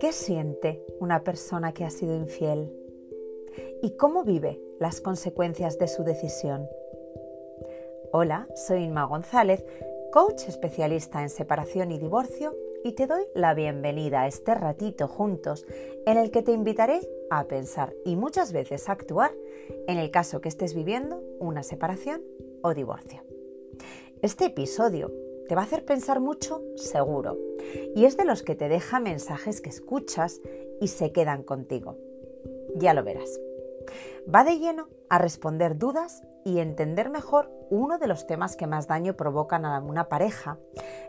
¿Qué siente una persona que ha sido infiel? ¿Y cómo vive las consecuencias de su decisión? Hola, soy Inma González, coach especialista en separación y divorcio, y te doy la bienvenida a este ratito juntos en el que te invitaré a pensar y muchas veces a actuar en el caso que estés viviendo una separación o divorcio. Este episodio te va a hacer pensar mucho, seguro, y es de los que te deja mensajes que escuchas y se quedan contigo. Ya lo verás. Va de lleno a responder dudas y entender mejor uno de los temas que más daño provocan a una pareja,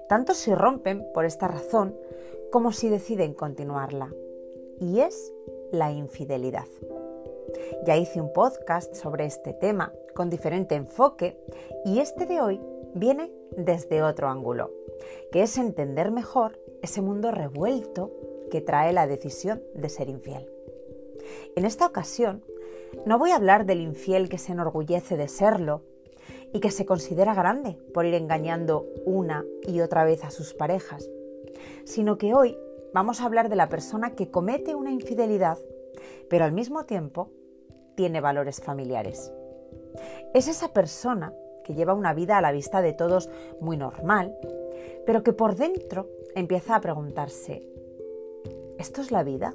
tanto si rompen por esta razón como si deciden continuarla, y es la infidelidad. Ya hice un podcast sobre este tema con diferente enfoque y este de hoy viene desde otro ángulo, que es entender mejor ese mundo revuelto que trae la decisión de ser infiel. En esta ocasión, no voy a hablar del infiel que se enorgullece de serlo y que se considera grande por ir engañando una y otra vez a sus parejas, sino que hoy vamos a hablar de la persona que comete una infidelidad, pero al mismo tiempo tiene valores familiares. Es esa persona que lleva una vida a la vista de todos muy normal, pero que por dentro empieza a preguntarse, ¿esto es la vida?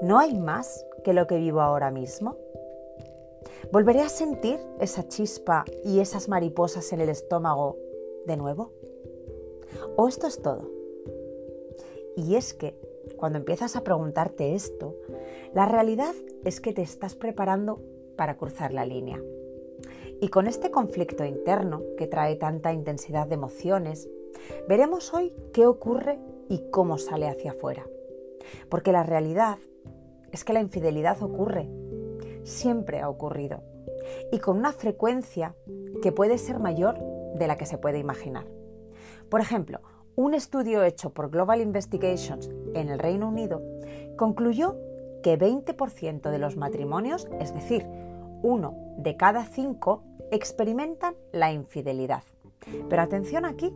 ¿No hay más que lo que vivo ahora mismo? ¿Volveré a sentir esa chispa y esas mariposas en el estómago de nuevo? ¿O esto es todo? Y es que cuando empiezas a preguntarte esto, la realidad es que te estás preparando para cruzar la línea. Y con este conflicto interno que trae tanta intensidad de emociones, veremos hoy qué ocurre y cómo sale hacia afuera. Porque la realidad es que la infidelidad ocurre, siempre ha ocurrido, y con una frecuencia que puede ser mayor de la que se puede imaginar. Por ejemplo, un estudio hecho por Global Investigations en el Reino Unido concluyó que 20% de los matrimonios, es decir, uno de cada cinco experimentan la infidelidad. Pero atención aquí,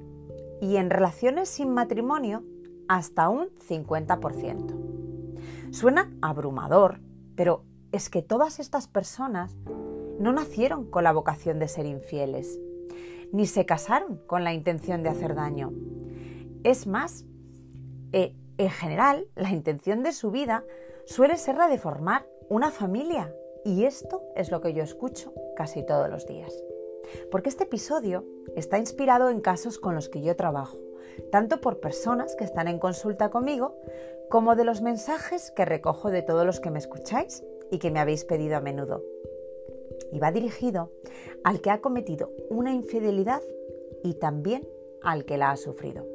y en relaciones sin matrimonio, hasta un 50%. Suena abrumador, pero es que todas estas personas no nacieron con la vocación de ser infieles, ni se casaron con la intención de hacer daño. Es más, eh, en general, la intención de su vida suele ser la de formar una familia y esto es lo que yo escucho casi todos los días. Porque este episodio está inspirado en casos con los que yo trabajo, tanto por personas que están en consulta conmigo, como de los mensajes que recojo de todos los que me escucháis y que me habéis pedido a menudo. Y va dirigido al que ha cometido una infidelidad y también al que la ha sufrido.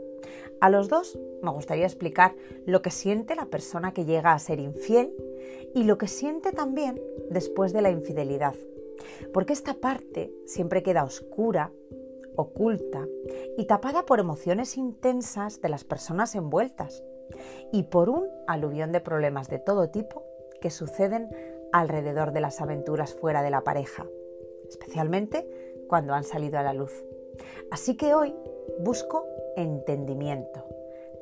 A los dos me gustaría explicar lo que siente la persona que llega a ser infiel y lo que siente también después de la infidelidad. Porque esta parte siempre queda oscura, oculta y tapada por emociones intensas de las personas envueltas y por un aluvión de problemas de todo tipo que suceden alrededor de las aventuras fuera de la pareja, especialmente cuando han salido a la luz. Así que hoy busco entendimiento,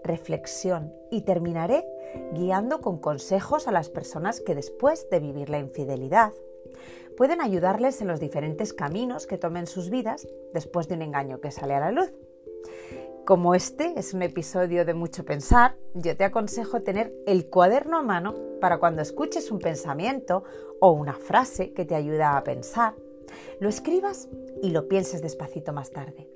reflexión y terminaré guiando con consejos a las personas que después de vivir la infidelidad pueden ayudarles en los diferentes caminos que tomen sus vidas después de un engaño que sale a la luz. Como este es un episodio de mucho pensar, yo te aconsejo tener el cuaderno a mano para cuando escuches un pensamiento o una frase que te ayuda a pensar, lo escribas y lo pienses despacito más tarde.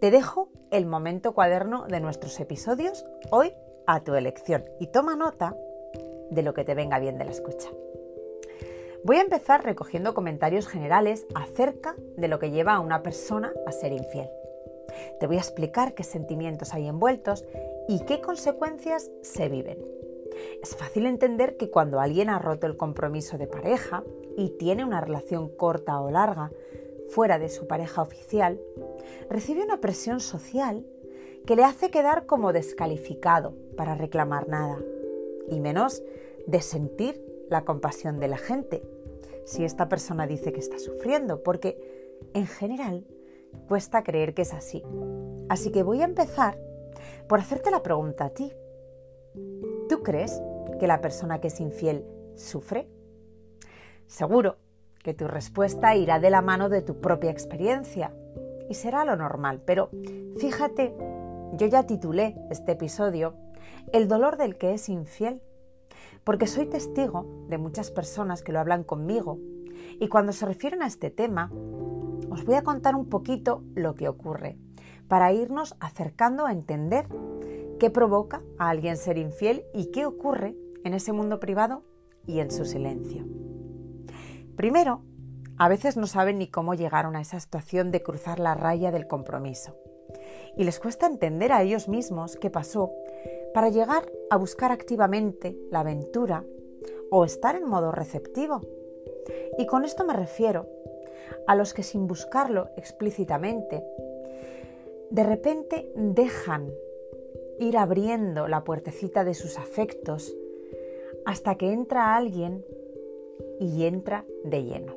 Te dejo el momento cuaderno de nuestros episodios hoy a tu elección y toma nota de lo que te venga bien de la escucha. Voy a empezar recogiendo comentarios generales acerca de lo que lleva a una persona a ser infiel. Te voy a explicar qué sentimientos hay envueltos y qué consecuencias se viven. Es fácil entender que cuando alguien ha roto el compromiso de pareja y tiene una relación corta o larga, fuera de su pareja oficial, recibe una presión social que le hace quedar como descalificado para reclamar nada, y menos de sentir la compasión de la gente, si esta persona dice que está sufriendo, porque en general cuesta creer que es así. Así que voy a empezar por hacerte la pregunta a ti. ¿Tú crees que la persona que es infiel sufre? Seguro que tu respuesta irá de la mano de tu propia experiencia y será lo normal, pero fíjate, yo ya titulé este episodio El dolor del que es infiel, porque soy testigo de muchas personas que lo hablan conmigo y cuando se refieren a este tema, os voy a contar un poquito lo que ocurre para irnos acercando a entender qué provoca a alguien ser infiel y qué ocurre en ese mundo privado y en su silencio. Primero, a veces no saben ni cómo llegaron a esa situación de cruzar la raya del compromiso. Y les cuesta entender a ellos mismos qué pasó para llegar a buscar activamente la aventura o estar en modo receptivo. Y con esto me refiero a los que sin buscarlo explícitamente de repente dejan ir abriendo la puertecita de sus afectos hasta que entra alguien y entra de lleno.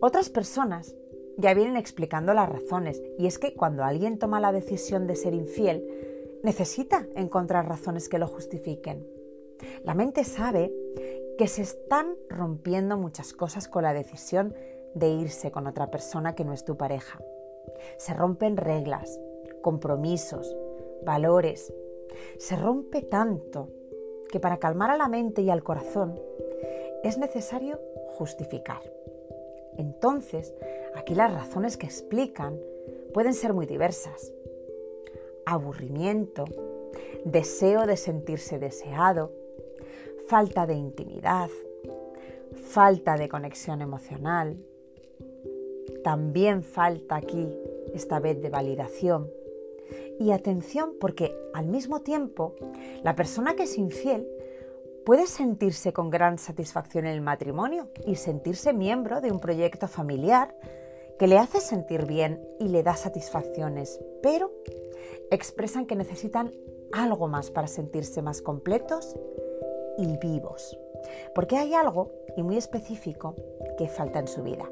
Otras personas ya vienen explicando las razones y es que cuando alguien toma la decisión de ser infiel, necesita encontrar razones que lo justifiquen. La mente sabe que se están rompiendo muchas cosas con la decisión de irse con otra persona que no es tu pareja. Se rompen reglas, compromisos, valores. Se rompe tanto que para calmar a la mente y al corazón es necesario justificar. Entonces, aquí las razones que explican pueden ser muy diversas. Aburrimiento, deseo de sentirse deseado, falta de intimidad, falta de conexión emocional, también falta aquí, esta vez, de validación. Y atención porque al mismo tiempo, la persona que es infiel puede sentirse con gran satisfacción en el matrimonio y sentirse miembro de un proyecto familiar que le hace sentir bien y le da satisfacciones, pero expresan que necesitan algo más para sentirse más completos y vivos, porque hay algo, y muy específico, que falta en su vida.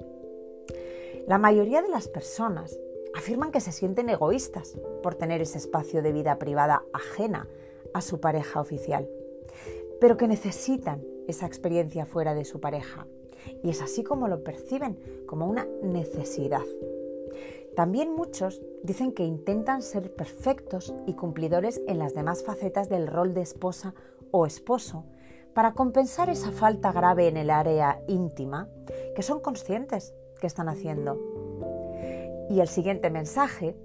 La mayoría de las personas afirman que se sienten egoístas por tener ese espacio de vida privada ajena a su pareja oficial, pero que necesitan esa experiencia fuera de su pareja. Y es así como lo perciben, como una necesidad. También muchos dicen que intentan ser perfectos y cumplidores en las demás facetas del rol de esposa o esposo para compensar esa falta grave en el área íntima que son conscientes que están haciendo. Y el siguiente mensaje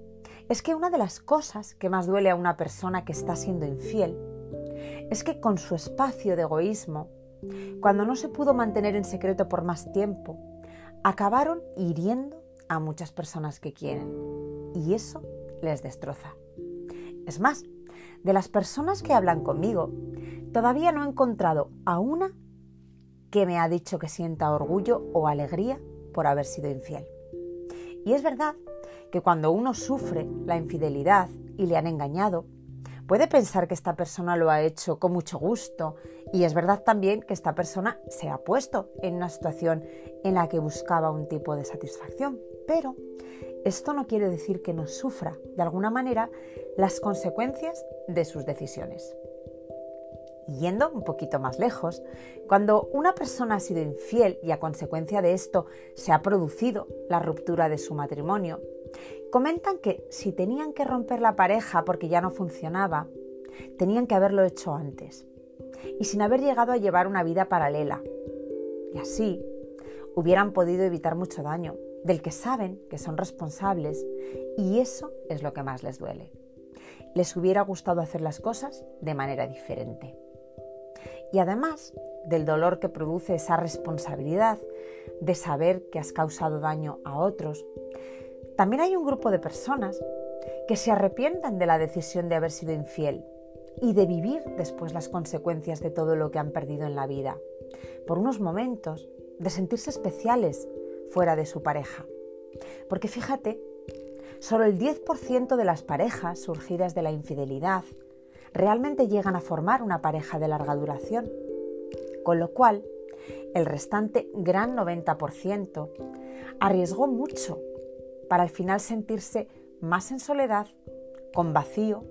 es que una de las cosas que más duele a una persona que está siendo infiel es que con su espacio de egoísmo, cuando no se pudo mantener en secreto por más tiempo, acabaron hiriendo a muchas personas que quieren. Y eso les destroza. Es más, de las personas que hablan conmigo, todavía no he encontrado a una que me ha dicho que sienta orgullo o alegría por haber sido infiel. Y es verdad que cuando uno sufre la infidelidad y le han engañado, puede pensar que esta persona lo ha hecho con mucho gusto y es verdad también que esta persona se ha puesto en una situación en la que buscaba un tipo de satisfacción. Pero esto no quiere decir que no sufra de alguna manera las consecuencias de sus decisiones. Yendo un poquito más lejos, cuando una persona ha sido infiel y a consecuencia de esto se ha producido la ruptura de su matrimonio, comentan que si tenían que romper la pareja porque ya no funcionaba, tenían que haberlo hecho antes y sin haber llegado a llevar una vida paralela. Y así hubieran podido evitar mucho daño, del que saben que son responsables y eso es lo que más les duele. Les hubiera gustado hacer las cosas de manera diferente y además del dolor que produce esa responsabilidad de saber que has causado daño a otros, también hay un grupo de personas que se arrepientan de la decisión de haber sido infiel y de vivir después las consecuencias de todo lo que han perdido en la vida, por unos momentos de sentirse especiales fuera de su pareja. Porque fíjate, solo el 10% de las parejas surgidas de la infidelidad realmente llegan a formar una pareja de larga duración, con lo cual el restante gran 90% arriesgó mucho para al final sentirse más en soledad, con vacío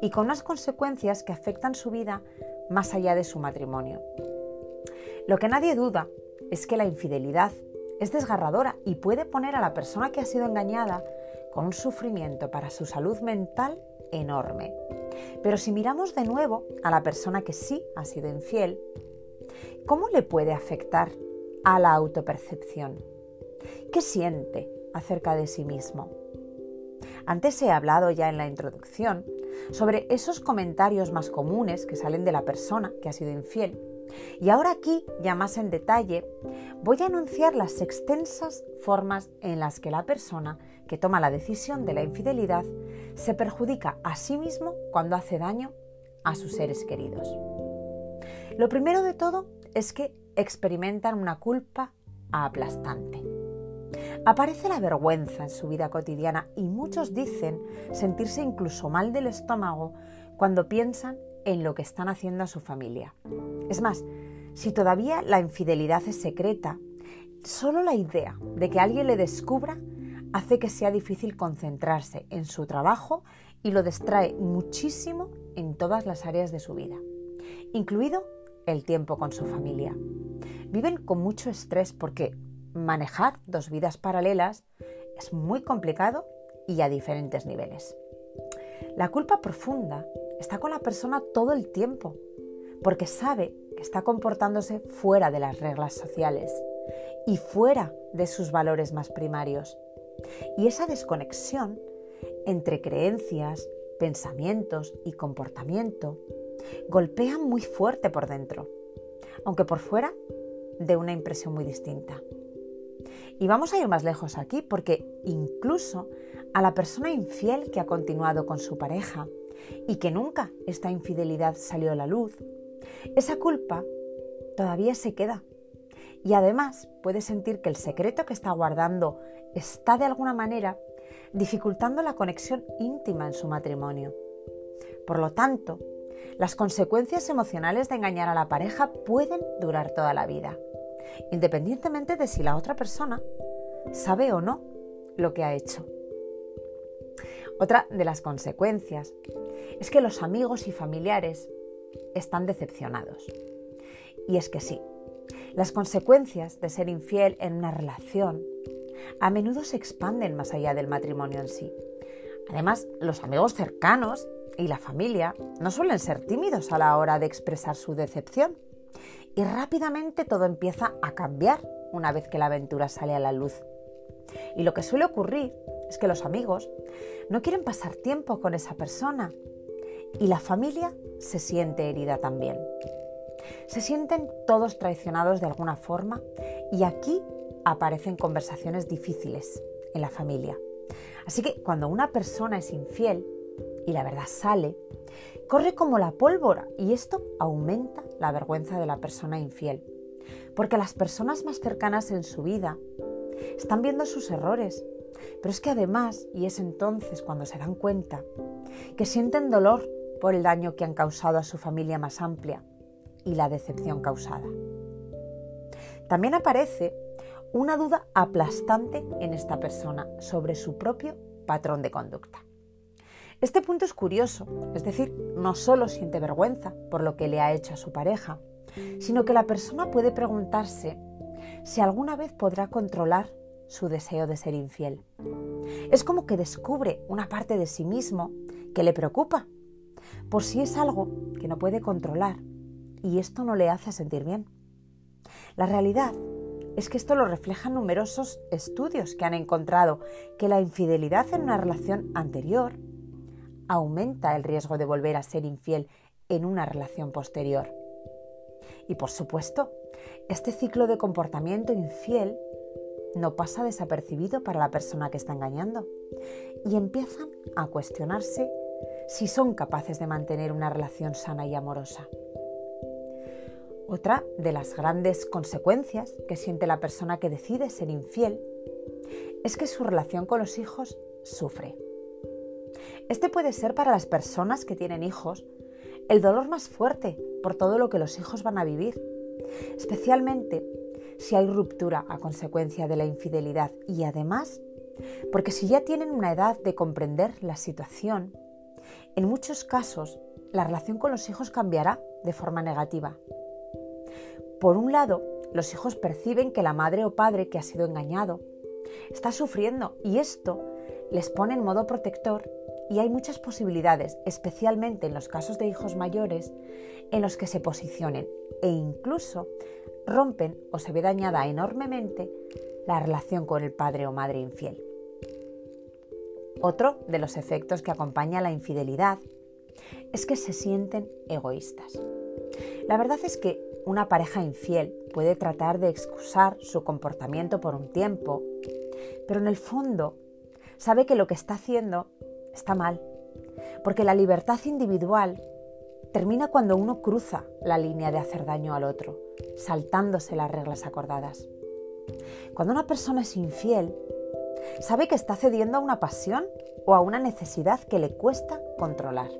y con unas consecuencias que afectan su vida más allá de su matrimonio. Lo que nadie duda es que la infidelidad es desgarradora y puede poner a la persona que ha sido engañada con un sufrimiento para su salud mental enorme. Pero si miramos de nuevo a la persona que sí ha sido infiel, ¿cómo le puede afectar a la autopercepción? ¿Qué siente acerca de sí mismo? Antes he hablado ya en la introducción sobre esos comentarios más comunes que salen de la persona que ha sido infiel. Y ahora aquí, ya más en detalle, voy a enunciar las extensas formas en las que la persona que toma la decisión de la infidelidad se perjudica a sí mismo cuando hace daño a sus seres queridos. Lo primero de todo es que experimentan una culpa aplastante. Aparece la vergüenza en su vida cotidiana y muchos dicen sentirse incluso mal del estómago cuando piensan en lo que están haciendo a su familia. Es más, si todavía la infidelidad es secreta, solo la idea de que alguien le descubra hace que sea difícil concentrarse en su trabajo y lo distrae muchísimo en todas las áreas de su vida, incluido el tiempo con su familia. Viven con mucho estrés porque manejar dos vidas paralelas es muy complicado y a diferentes niveles. La culpa profunda está con la persona todo el tiempo, porque sabe que está comportándose fuera de las reglas sociales y fuera de sus valores más primarios. Y esa desconexión entre creencias, pensamientos y comportamiento golpea muy fuerte por dentro, aunque por fuera de una impresión muy distinta. Y vamos a ir más lejos aquí porque incluso a la persona infiel que ha continuado con su pareja y que nunca esta infidelidad salió a la luz, esa culpa todavía se queda. Y además puede sentir que el secreto que está guardando está de alguna manera dificultando la conexión íntima en su matrimonio. Por lo tanto, las consecuencias emocionales de engañar a la pareja pueden durar toda la vida independientemente de si la otra persona sabe o no lo que ha hecho. Otra de las consecuencias es que los amigos y familiares están decepcionados. Y es que sí, las consecuencias de ser infiel en una relación a menudo se expanden más allá del matrimonio en sí. Además, los amigos cercanos y la familia no suelen ser tímidos a la hora de expresar su decepción y rápidamente todo empieza a cambiar una vez que la aventura sale a la luz. Y lo que suele ocurrir es que los amigos no quieren pasar tiempo con esa persona y la familia se siente herida también. Se sienten todos traicionados de alguna forma y aquí aparecen conversaciones difíciles en la familia. Así que cuando una persona es infiel y la verdad sale, corre como la pólvora y esto aumenta la vergüenza de la persona infiel. Porque las personas más cercanas en su vida están viendo sus errores, pero es que además, y es entonces cuando se dan cuenta, que sienten dolor por el daño que han causado a su familia más amplia y la decepción causada. También aparece una duda aplastante en esta persona sobre su propio patrón de conducta. Este punto es curioso, es decir, no solo siente vergüenza por lo que le ha hecho a su pareja, sino que la persona puede preguntarse si alguna vez podrá controlar su deseo de ser infiel. Es como que descubre una parte de sí mismo que le preocupa, por si es algo que no puede controlar y esto no le hace sentir bien. La realidad es que esto lo reflejan numerosos estudios que han encontrado que la infidelidad en una relación anterior aumenta el riesgo de volver a ser infiel en una relación posterior. Y por supuesto, este ciclo de comportamiento infiel no pasa desapercibido para la persona que está engañando y empiezan a cuestionarse si son capaces de mantener una relación sana y amorosa. Otra de las grandes consecuencias que siente la persona que decide ser infiel es que su relación con los hijos sufre. Este puede ser para las personas que tienen hijos el dolor más fuerte por todo lo que los hijos van a vivir, especialmente si hay ruptura a consecuencia de la infidelidad y además Porque si ya tienen una edad de comprender la situación, en muchos casos la relación con los hijos cambiará de forma negativa. Por un lado, los hijos perciben que la madre o padre que ha sido engañado está sufriendo y esto les pone en modo protector y hay muchas posibilidades, especialmente en los casos de hijos mayores, en los que se posicionen e incluso rompen o se ve dañada enormemente la relación con el padre o madre infiel. Otro de los efectos que acompaña la infidelidad es que se sienten egoístas. La verdad es que una pareja infiel puede tratar de excusar su comportamiento por un tiempo, pero en el fondo sabe que lo que está haciendo está mal, porque la libertad individual termina cuando uno cruza la línea de hacer daño al otro, saltándose las reglas acordadas. Cuando una persona es infiel, sabe que está cediendo a una pasión o a una necesidad que le cuesta controlar.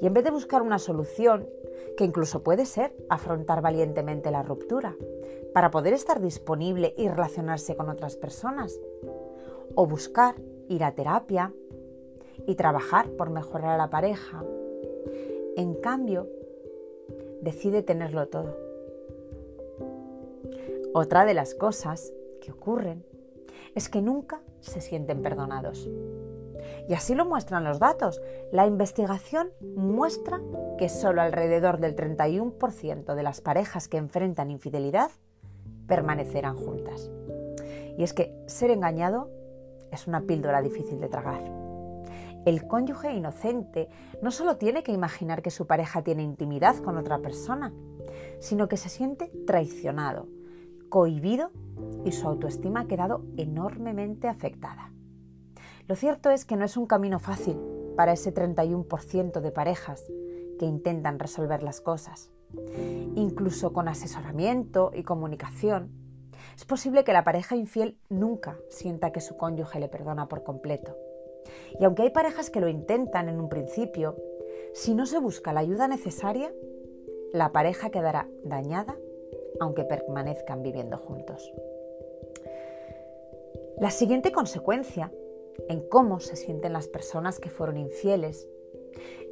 Y en vez de buscar una solución, que incluso puede ser afrontar valientemente la ruptura, para poder estar disponible y relacionarse con otras personas, o buscar ir a terapia y trabajar por mejorar a la pareja, en cambio, decide tenerlo todo. Otra de las cosas que ocurren es que nunca se sienten perdonados. Y así lo muestran los datos. La investigación muestra que solo alrededor del 31% de las parejas que enfrentan infidelidad permanecerán juntas. Y es que ser engañado es una píldora difícil de tragar. El cónyuge inocente no solo tiene que imaginar que su pareja tiene intimidad con otra persona, sino que se siente traicionado, cohibido y su autoestima ha quedado enormemente afectada. Lo cierto es que no es un camino fácil para ese 31% de parejas que intentan resolver las cosas. Incluso con asesoramiento y comunicación, es posible que la pareja infiel nunca sienta que su cónyuge le perdona por completo. Y aunque hay parejas que lo intentan en un principio, si no se busca la ayuda necesaria, la pareja quedará dañada aunque permanezcan viviendo juntos. La siguiente consecuencia en cómo se sienten las personas que fueron infieles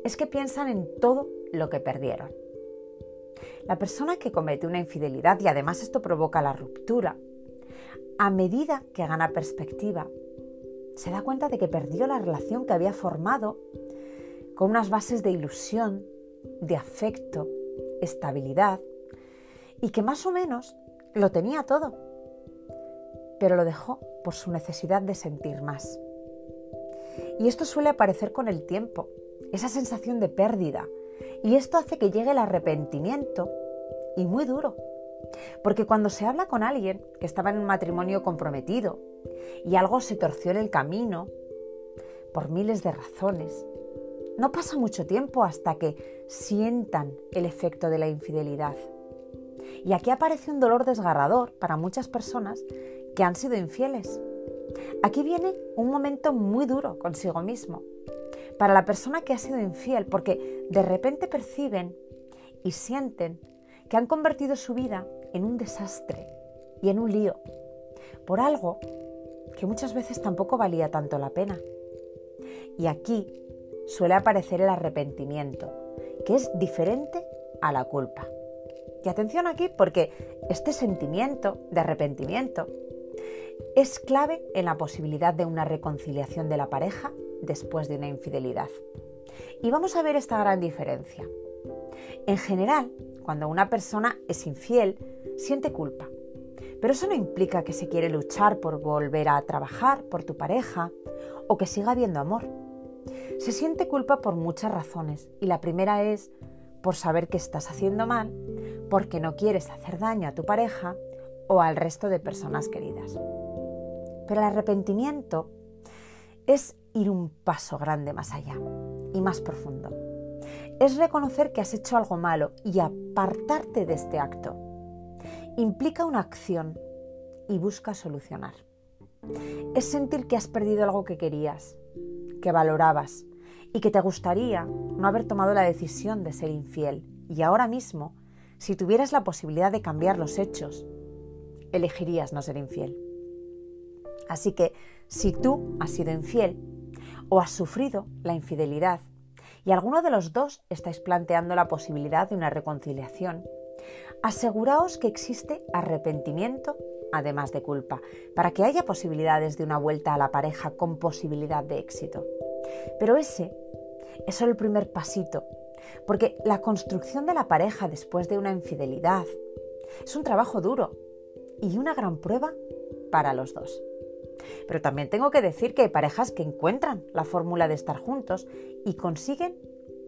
es que piensan en todo lo que perdieron. La persona que comete una infidelidad, y además esto provoca la ruptura, a medida que gana perspectiva, se da cuenta de que perdió la relación que había formado con unas bases de ilusión, de afecto, estabilidad, y que más o menos lo tenía todo, pero lo dejó por su necesidad de sentir más. Y esto suele aparecer con el tiempo, esa sensación de pérdida, y esto hace que llegue el arrepentimiento y muy duro. Porque cuando se habla con alguien que estaba en un matrimonio comprometido y algo se torció en el camino, por miles de razones, no pasa mucho tiempo hasta que sientan el efecto de la infidelidad. Y aquí aparece un dolor desgarrador para muchas personas que han sido infieles. Aquí viene un momento muy duro consigo mismo. Para la persona que ha sido infiel, porque de repente perciben y sienten que han convertido su vida en un desastre y en un lío, por algo que muchas veces tampoco valía tanto la pena. Y aquí suele aparecer el arrepentimiento, que es diferente a la culpa. Y atención aquí porque este sentimiento de arrepentimiento es clave en la posibilidad de una reconciliación de la pareja después de una infidelidad. Y vamos a ver esta gran diferencia. En general, cuando una persona es infiel, siente culpa. Pero eso no implica que se quiere luchar por volver a trabajar por tu pareja o que siga habiendo amor. Se siente culpa por muchas razones y la primera es por saber que estás haciendo mal porque no quieres hacer daño a tu pareja o al resto de personas queridas. Pero el arrepentimiento es ir un paso grande más allá y más profundo. Es reconocer que has hecho algo malo y apartarte de este acto. Implica una acción y busca solucionar. Es sentir que has perdido algo que querías, que valorabas y que te gustaría no haber tomado la decisión de ser infiel y ahora mismo si tuvieras la posibilidad de cambiar los hechos, elegirías no ser infiel. Así que Si tú has sido infiel o has sufrido la infidelidad y alguno de los dos estáis planteando la posibilidad de una reconciliación, aseguraos que existe arrepentimiento además de culpa, para que haya posibilidades de una vuelta a la pareja con posibilidad de éxito. Pero ese es solo el primer pasito, porque la construcción de la pareja después de una infidelidad es un trabajo duro y una gran prueba para los dos. Pero también tengo que decir que hay parejas que encuentran la fórmula de estar juntos y consiguen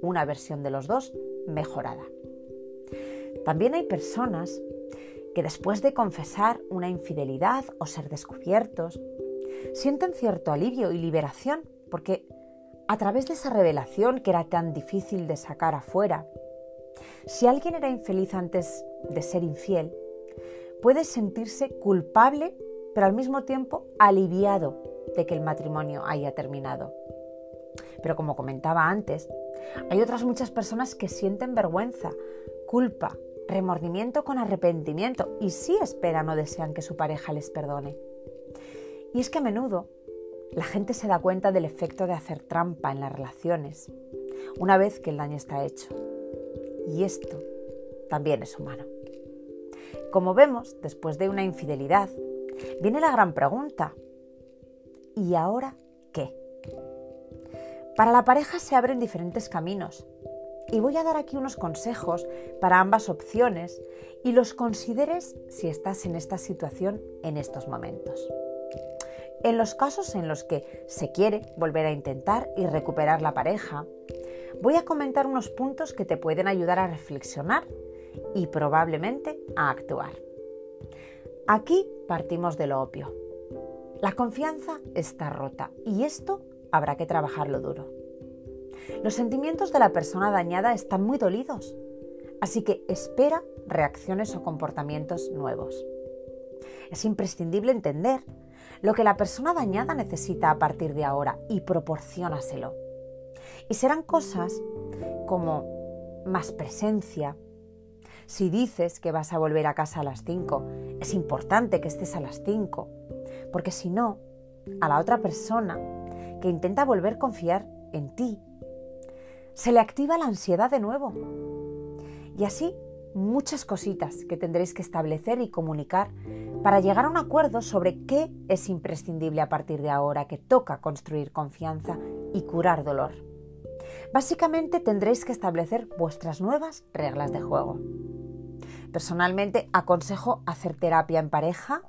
una versión de los dos mejorada. También hay personas que después de confesar una infidelidad o ser descubiertos, sienten cierto alivio y liberación porque a través de esa revelación que era tan difícil de sacar afuera, si alguien era infeliz antes de ser infiel, puede sentirse culpable pero al mismo tiempo aliviado de que el matrimonio haya terminado. Pero como comentaba antes, hay otras muchas personas que sienten vergüenza, culpa, remordimiento con arrepentimiento y sí esperan o desean que su pareja les perdone. Y es que a menudo la gente se da cuenta del efecto de hacer trampa en las relaciones una vez que el daño está hecho. Y esto también es humano. Como vemos, después de una infidelidad, viene la gran pregunta. ¿Y ahora qué? Para la pareja se abren diferentes caminos y voy a dar aquí unos consejos para ambas opciones y los consideres si estás en esta situación en estos momentos. En los casos en los que se quiere volver a intentar y recuperar la pareja, voy a comentar unos puntos que te pueden ayudar a reflexionar y probablemente a actuar. Aquí partimos de lo obvio. La confianza está rota y esto habrá que trabajarlo duro. Los sentimientos de la persona dañada están muy dolidos, así que espera reacciones o comportamientos nuevos. Es imprescindible entender lo que la persona dañada necesita a partir de ahora y proporciónaselo. Y serán cosas como más presencia. Si dices que vas a volver a casa a las 5, es importante que estés a las 5, porque si no, a la otra persona que intenta volver a confiar en ti se le activa la ansiedad de nuevo. Y así muchas cositas que tendréis que establecer y comunicar para llegar a un acuerdo sobre qué es imprescindible a partir de ahora, que toca construir confianza y curar dolor. Básicamente tendréis que establecer vuestras nuevas reglas de juego. Personalmente aconsejo hacer terapia en pareja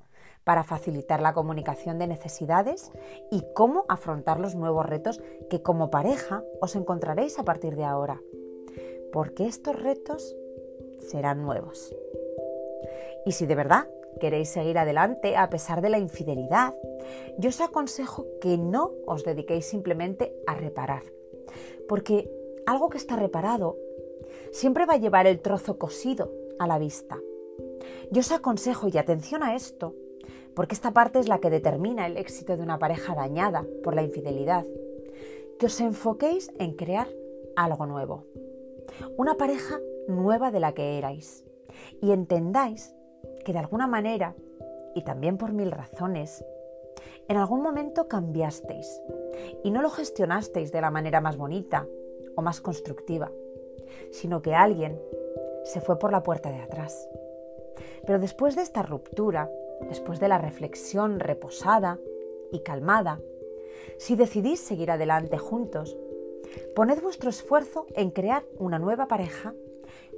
para facilitar la comunicación de necesidades y cómo afrontar los nuevos retos que como pareja os encontraréis a partir de ahora. Porque estos retos serán nuevos. Y si de verdad queréis seguir adelante a pesar de la infidelidad, yo os aconsejo que no os dediquéis simplemente a reparar. Porque algo que está reparado siempre va a llevar el trozo cosido a la vista. Yo os aconsejo, y atención a esto, porque esta parte es la que determina el éxito de una pareja dañada por la infidelidad, que os enfoquéis en crear algo nuevo, una pareja nueva de la que erais, y entendáis que de alguna manera, y también por mil razones, en algún momento cambiasteis y no lo gestionasteis de la manera más bonita o más constructiva, sino que alguien se fue por la puerta de atrás. Pero después de esta ruptura, después de la reflexión reposada y calmada, si decidís seguir adelante juntos, poned vuestro esfuerzo en crear una nueva pareja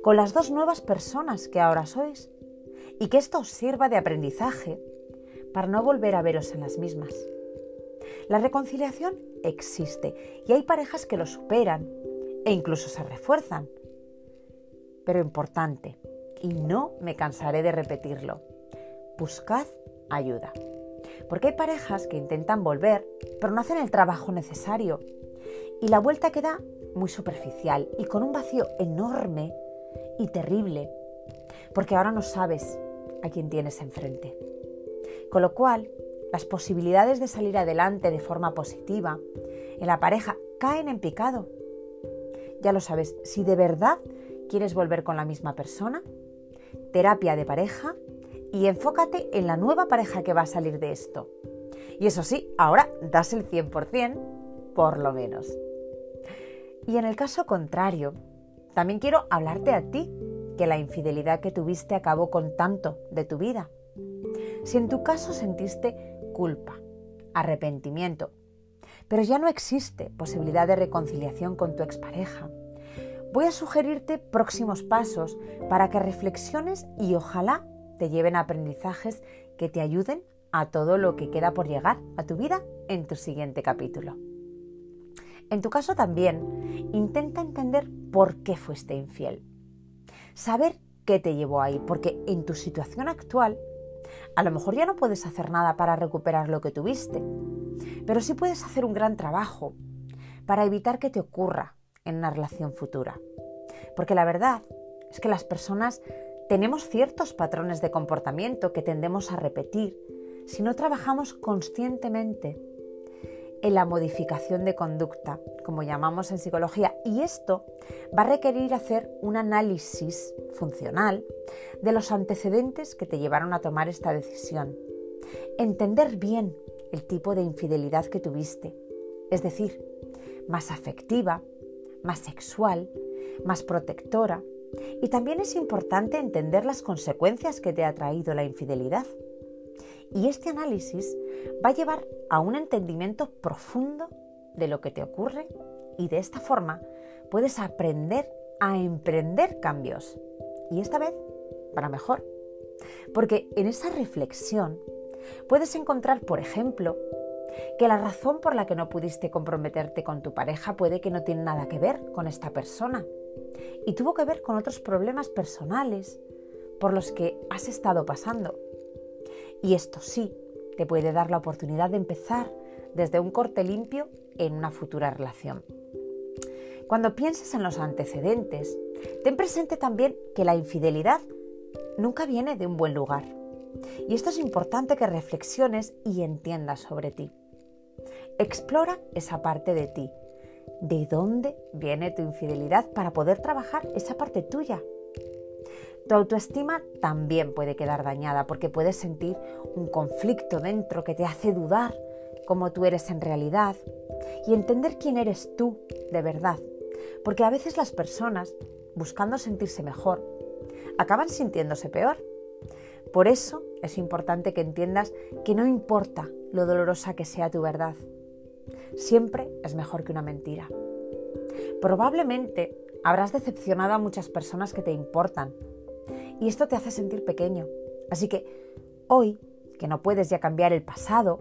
con las dos nuevas personas que ahora sois y que esto os sirva de aprendizaje para no volver a veros en las mismas. La reconciliación existe y hay parejas que lo superan e incluso se refuerzan. Pero importante, y no me cansaré de repetirlo, buscad ayuda. Porque hay parejas que intentan volver, pero no hacen el trabajo necesario. Y la vuelta queda muy superficial y con un vacío enorme y terrible, porque ahora no sabes a quién tienes enfrente. Con lo cual, las posibilidades de salir adelante de forma positiva en la pareja caen en picado. Ya lo sabes, si de verdad quieres volver con la misma persona, terapia de pareja y enfócate en la nueva pareja que va a salir de esto. Y eso sí, ahora das el 100%, por lo menos. Y en el caso contrario, también quiero hablarte a ti, que la infidelidad que tuviste acabó con tanto de tu vida. Si en tu caso sentiste culpa, arrepentimiento, pero ya no existe posibilidad de reconciliación con tu expareja, voy a sugerirte próximos pasos para que reflexiones y ojalá te lleven a aprendizajes que te ayuden a todo lo que queda por llegar a tu vida en tu siguiente capítulo. En tu caso también, intenta entender por qué fuiste infiel. Saber qué te llevó ahí, porque en tu situación actual a lo mejor ya no puedes hacer nada para recuperar lo que tuviste, pero sí puedes hacer un gran trabajo para evitar que te ocurra en una relación futura. Porque la verdad es que las personas tenemos ciertos patrones de comportamiento que tendemos a repetir si no trabajamos conscientemente en la modificación de conducta, como llamamos en psicología, y esto va a requerir hacer un análisis funcional de los antecedentes que te llevaron a tomar esta decisión, entender bien el tipo de infidelidad que tuviste, es decir, más afectiva, más sexual, más protectora, y también es importante entender las consecuencias que te ha traído la infidelidad. Y este análisis va a llevar a un entendimiento profundo de lo que te ocurre y de esta forma puedes aprender a emprender cambios. Y esta vez para mejor. Porque en esa reflexión puedes encontrar, por ejemplo, que la razón por la que no pudiste comprometerte con tu pareja puede que no tiene nada que ver con esta persona y tuvo que ver con otros problemas personales por los que has estado pasando. Y esto sí te puede dar la oportunidad de empezar desde un corte limpio en una futura relación. Cuando pienses en los antecedentes, ten presente también que la infidelidad nunca viene de un buen lugar. Y esto es importante que reflexiones y entiendas sobre ti. Explora esa parte de ti. ¿De dónde viene tu infidelidad para poder trabajar esa parte tuya? Tu autoestima también puede quedar dañada porque puedes sentir un conflicto dentro que te hace dudar cómo tú eres en realidad y entender quién eres tú de verdad. Porque a veces las personas, buscando sentirse mejor, acaban sintiéndose peor. Por eso es importante que entiendas que no importa lo dolorosa que sea tu verdad, siempre es mejor que una mentira. Probablemente habrás decepcionado a muchas personas que te importan y esto te hace sentir pequeño. Así que hoy, que no puedes ya cambiar el pasado,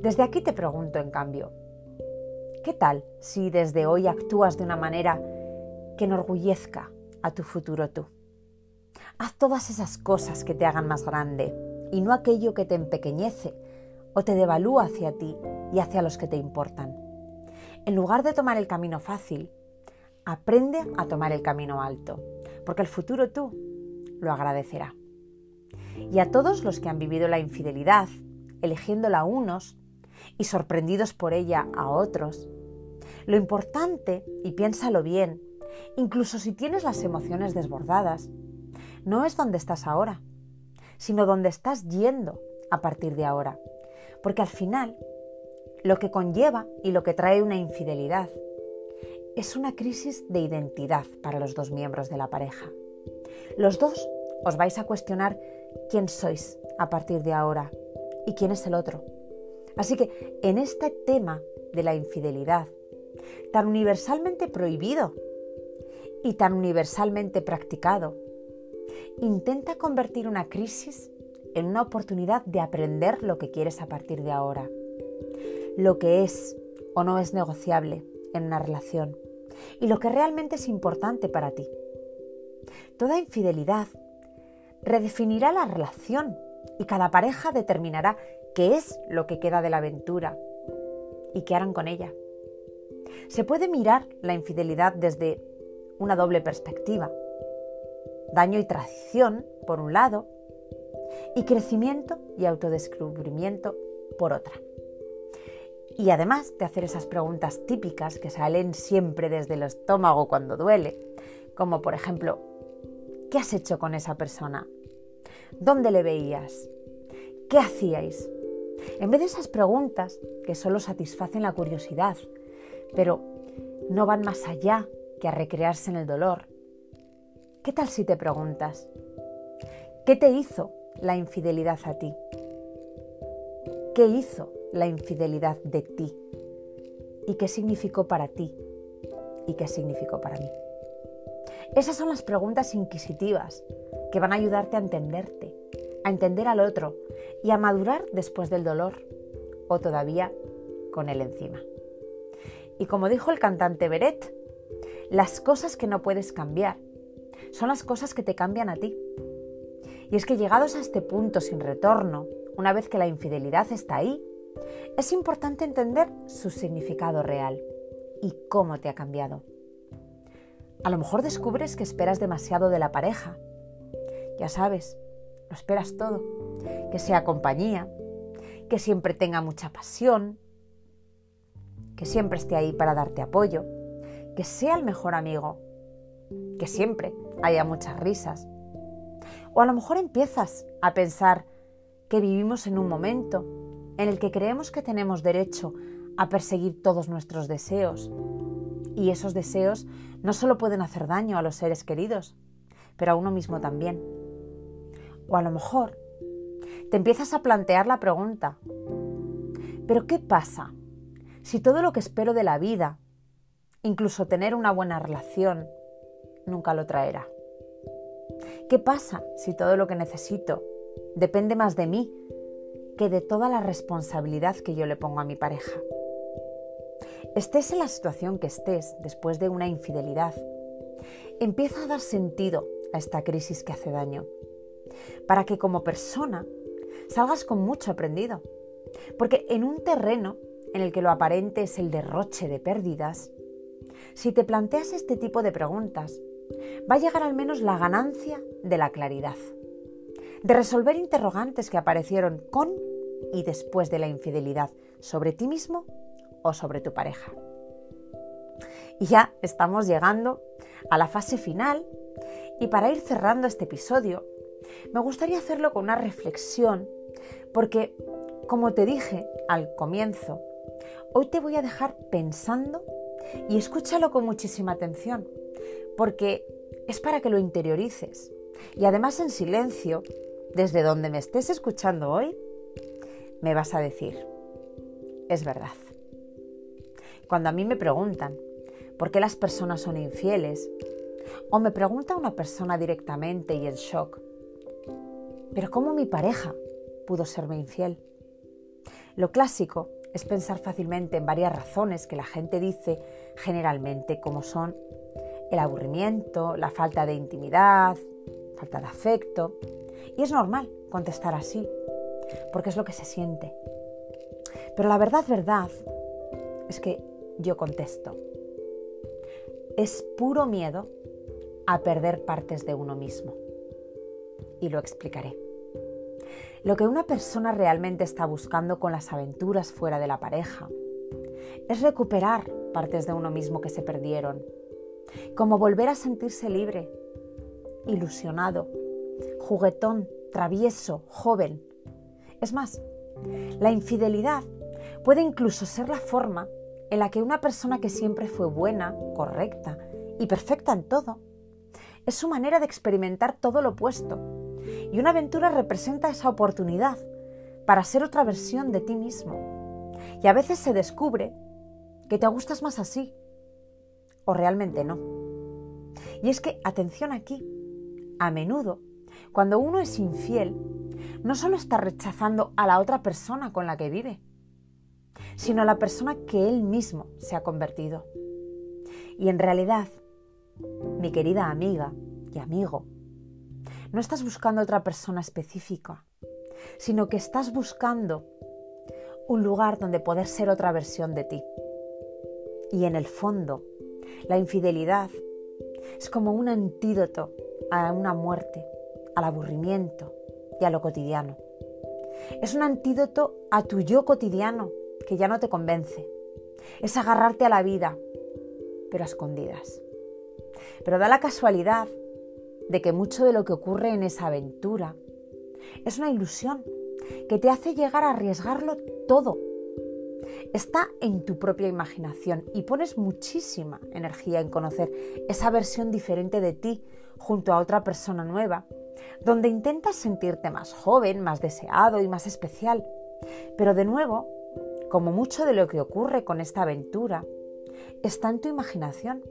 desde aquí te pregunto en cambio, ¿qué tal si desde hoy actúas de una manera que enorgullezca a tu futuro tú? Haz todas esas cosas que te hagan más grande y no aquello que te empequeñece o te devalúa hacia ti y hacia los que te importan. En lugar de tomar el camino fácil, aprende a tomar el camino alto, porque el futuro tú lo agradecerá. Y a todos los que han vivido la infidelidad, eligiéndola unos y sorprendidos por ella a otros, lo importante, y piénsalo bien, incluso si tienes las emociones desbordadas, no es donde estás ahora, sino donde estás yendo a partir de ahora. Porque al final, lo que conlleva y lo que trae una infidelidad es una crisis de identidad para los dos miembros de la pareja. Los dos os vais a cuestionar quién sois a partir de ahora y quién es el otro. Así que en este tema de la infidelidad, tan universalmente prohibido y tan universalmente practicado, Intenta convertir una crisis en una oportunidad de aprender lo que quieres a partir de ahora. Lo que es o no es negociable en una relación y lo que realmente es importante para ti. Toda infidelidad redefinirá la relación y cada pareja determinará qué es lo que queda de la aventura y qué harán con ella. Se puede mirar la infidelidad desde una doble perspectiva daño y traición, por un lado, y crecimiento y autodescubrimiento, por otra. Y además de hacer esas preguntas típicas que salen siempre desde el estómago cuando duele, como por ejemplo, ¿qué has hecho con esa persona? ¿Dónde le veías? ¿Qué hacíais? En vez de esas preguntas que solo satisfacen la curiosidad, pero no van más allá que a recrearse en el dolor. ¿Qué tal si te preguntas, ¿qué te hizo la infidelidad a ti? ¿Qué hizo la infidelidad de ti? ¿Y qué significó para ti? ¿Y qué significó para mí? Esas son las preguntas inquisitivas que van a ayudarte a entenderte, a entender al otro y a madurar después del dolor o todavía con él encima. Y como dijo el cantante Beret, las cosas que no puedes cambiar son las cosas que te cambian a ti. Y es que llegados a este punto sin retorno, una vez que la infidelidad está ahí, es importante entender su significado real y cómo te ha cambiado. A lo mejor descubres que esperas demasiado de la pareja. Ya sabes, lo esperas todo. Que sea compañía, que siempre tenga mucha pasión, que siempre esté ahí para darte apoyo, que sea el mejor amigo, que siempre haya muchas risas. O a lo mejor empiezas a pensar que vivimos en un momento en el que creemos que tenemos derecho a perseguir todos nuestros deseos. Y esos deseos no solo pueden hacer daño a los seres queridos, pero a uno mismo también. O a lo mejor te empiezas a plantear la pregunta, ¿pero qué pasa si todo lo que espero de la vida, incluso tener una buena relación, nunca lo traerá? ¿Qué pasa si todo lo que necesito depende más de mí que de toda la responsabilidad que yo le pongo a mi pareja? Estés en la situación que estés después de una infidelidad, empieza a dar sentido a esta crisis que hace daño, para que como persona salgas con mucho aprendido. Porque en un terreno en el que lo aparente es el derroche de pérdidas, si te planteas este tipo de preguntas, va a llegar al menos la ganancia de la claridad, de resolver interrogantes que aparecieron con y después de la infidelidad sobre ti mismo o sobre tu pareja. Y ya estamos llegando a la fase final y para ir cerrando este episodio, me gustaría hacerlo con una reflexión porque, como te dije al comienzo, hoy te voy a dejar pensando y escúchalo con muchísima atención, porque es para que lo interiorices. Y además en silencio, desde donde me estés escuchando hoy, me vas a decir, es verdad. Cuando a mí me preguntan por qué las personas son infieles, o me pregunta una persona directamente y en shock, pero ¿cómo mi pareja pudo serme infiel? Lo clásico es pensar fácilmente en varias razones que la gente dice generalmente, como son el aburrimiento, la falta de intimidad, falta de afecto. Y es normal contestar así, porque es lo que se siente. Pero la verdad, verdad, es que yo contesto. Es puro miedo a perder partes de uno mismo. Y lo explicaré. Lo que una persona realmente está buscando con las aventuras fuera de la pareja es recuperar partes de uno mismo que se perdieron, como volver a sentirse libre, ilusionado, juguetón, travieso, joven. Es más, la infidelidad puede incluso ser la forma en la que una persona que siempre fue buena, correcta y perfecta en todo, es su manera de experimentar todo lo opuesto y una aventura representa esa oportunidad para ser otra versión de ti mismo. Y a veces se descubre que te gustas más así, o realmente no. Y es que, atención aquí, a menudo, cuando uno es infiel, no solo está rechazando a la otra persona con la que vive, sino a la persona que él mismo se ha convertido. Y en realidad, mi querida amiga y amigo, no estás buscando otra persona específica, sino que estás buscando un lugar donde poder ser otra versión de ti. Y en el fondo, la infidelidad es como un antídoto a una muerte, al aburrimiento y a lo cotidiano. Es un antídoto a tu yo cotidiano que ya no te convence. Es agarrarte a la vida, pero a escondidas. Pero da la casualidad de que mucho de lo que ocurre en esa aventura es una ilusión que te hace llegar a arriesgarlo todo. Está en tu propia imaginación y pones muchísima energía en conocer esa versión diferente de ti junto a otra persona nueva, donde intentas sentirte más joven, más deseado y más especial. Pero de nuevo, como mucho de lo que ocurre con esta aventura, está en tu imaginación.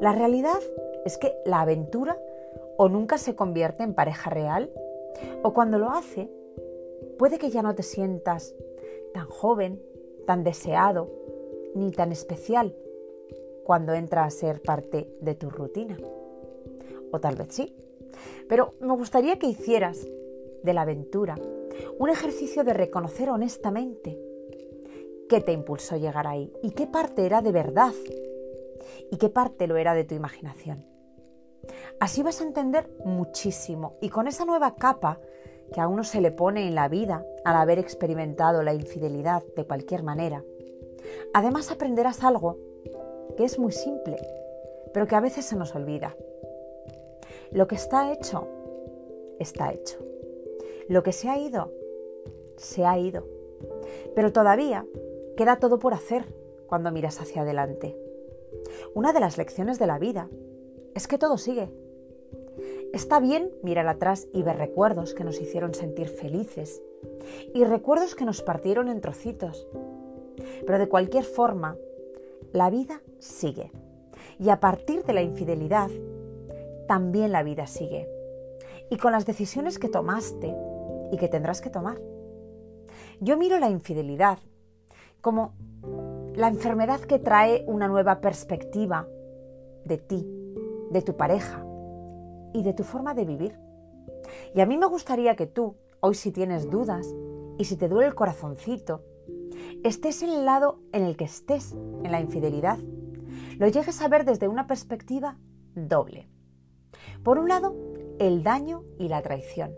La realidad es que la aventura o nunca se convierte en pareja real, o cuando lo hace, puede que ya no te sientas tan joven, tan deseado, ni tan especial cuando entra a ser parte de tu rutina. O tal vez sí. Pero me gustaría que hicieras de la aventura un ejercicio de reconocer honestamente qué te impulsó llegar ahí y qué parte era de verdad y qué parte lo era de tu imaginación. Así vas a entender muchísimo y con esa nueva capa que a uno se le pone en la vida al haber experimentado la infidelidad de cualquier manera, además aprenderás algo que es muy simple, pero que a veces se nos olvida. Lo que está hecho, está hecho. Lo que se ha ido, se ha ido. Pero todavía queda todo por hacer cuando miras hacia adelante. Una de las lecciones de la vida es que todo sigue. Está bien mirar atrás y ver recuerdos que nos hicieron sentir felices y recuerdos que nos partieron en trocitos. Pero de cualquier forma, la vida sigue. Y a partir de la infidelidad, también la vida sigue. Y con las decisiones que tomaste y que tendrás que tomar. Yo miro la infidelidad como la enfermedad que trae una nueva perspectiva de ti, de tu pareja y de tu forma de vivir. Y a mí me gustaría que tú, hoy si tienes dudas y si te duele el corazoncito, estés en el lado en el que estés, en la infidelidad, lo llegues a ver desde una perspectiva doble. Por un lado, el daño y la traición.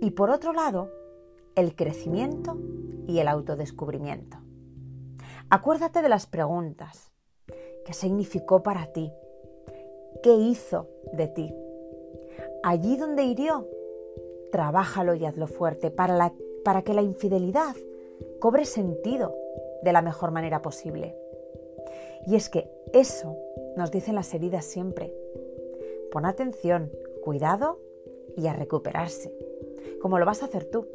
Y por otro lado, el crecimiento y el autodescubrimiento. Acuérdate de las preguntas. ¿Qué significó para ti? ¿Qué hizo de ti? Allí donde hirió, trabájalo y hazlo fuerte para, para que la infidelidad cobre sentido de la mejor manera posible. Y es que eso nos dicen las heridas siempre. Pon atención, cuidado y a recuperarse, como lo vas a hacer tú.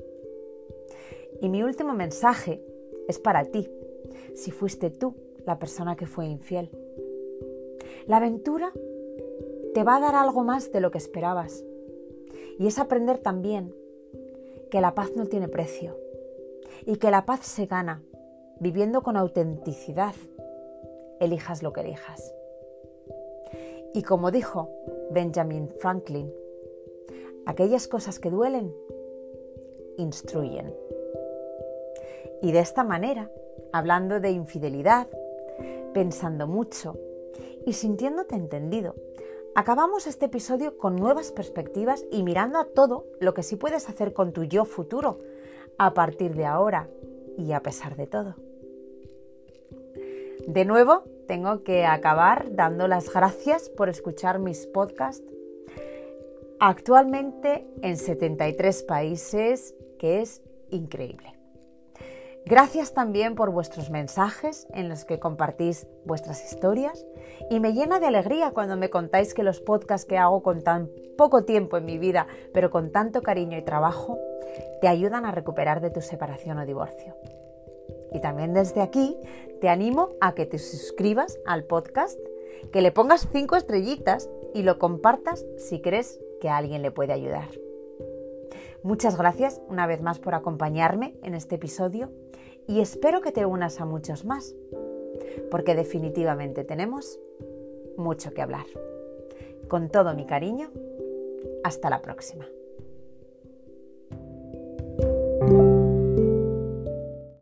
Y mi último mensaje es para ti, si fuiste tú la persona que fue infiel. La aventura te va a dar algo más de lo que esperabas. Y es aprender también que la paz no tiene precio y que la paz se gana viviendo con autenticidad, elijas lo que elijas. Y como dijo Benjamin Franklin, aquellas cosas que duelen instruyen. Y de esta manera hablando de infidelidad, pensando mucho y sintiéndote entendido. Acabamos este episodio con nuevas perspectivas y mirando a todo lo que sí puedes hacer con tu yo futuro a partir de ahora y a pesar de todo. De nuevo, tengo que acabar dando las gracias por escuchar mis podcasts actualmente en 73 países, que es increíble. Gracias también por vuestros mensajes en los que compartís vuestras historias y me llena de alegría cuando me contáis que los podcasts que hago con tan poco tiempo en mi vida, pero con tanto cariño y trabajo, te ayudan a recuperar de tu separación o divorcio. Y también desde aquí te animo a que te suscribas al podcast, que le pongas cinco estrellitas y lo compartas si crees que a alguien le puede ayudar. Muchas gracias una vez más por acompañarme en este episodio y espero que te unas a muchos más, porque definitivamente tenemos mucho que hablar. Con todo mi cariño, hasta la próxima.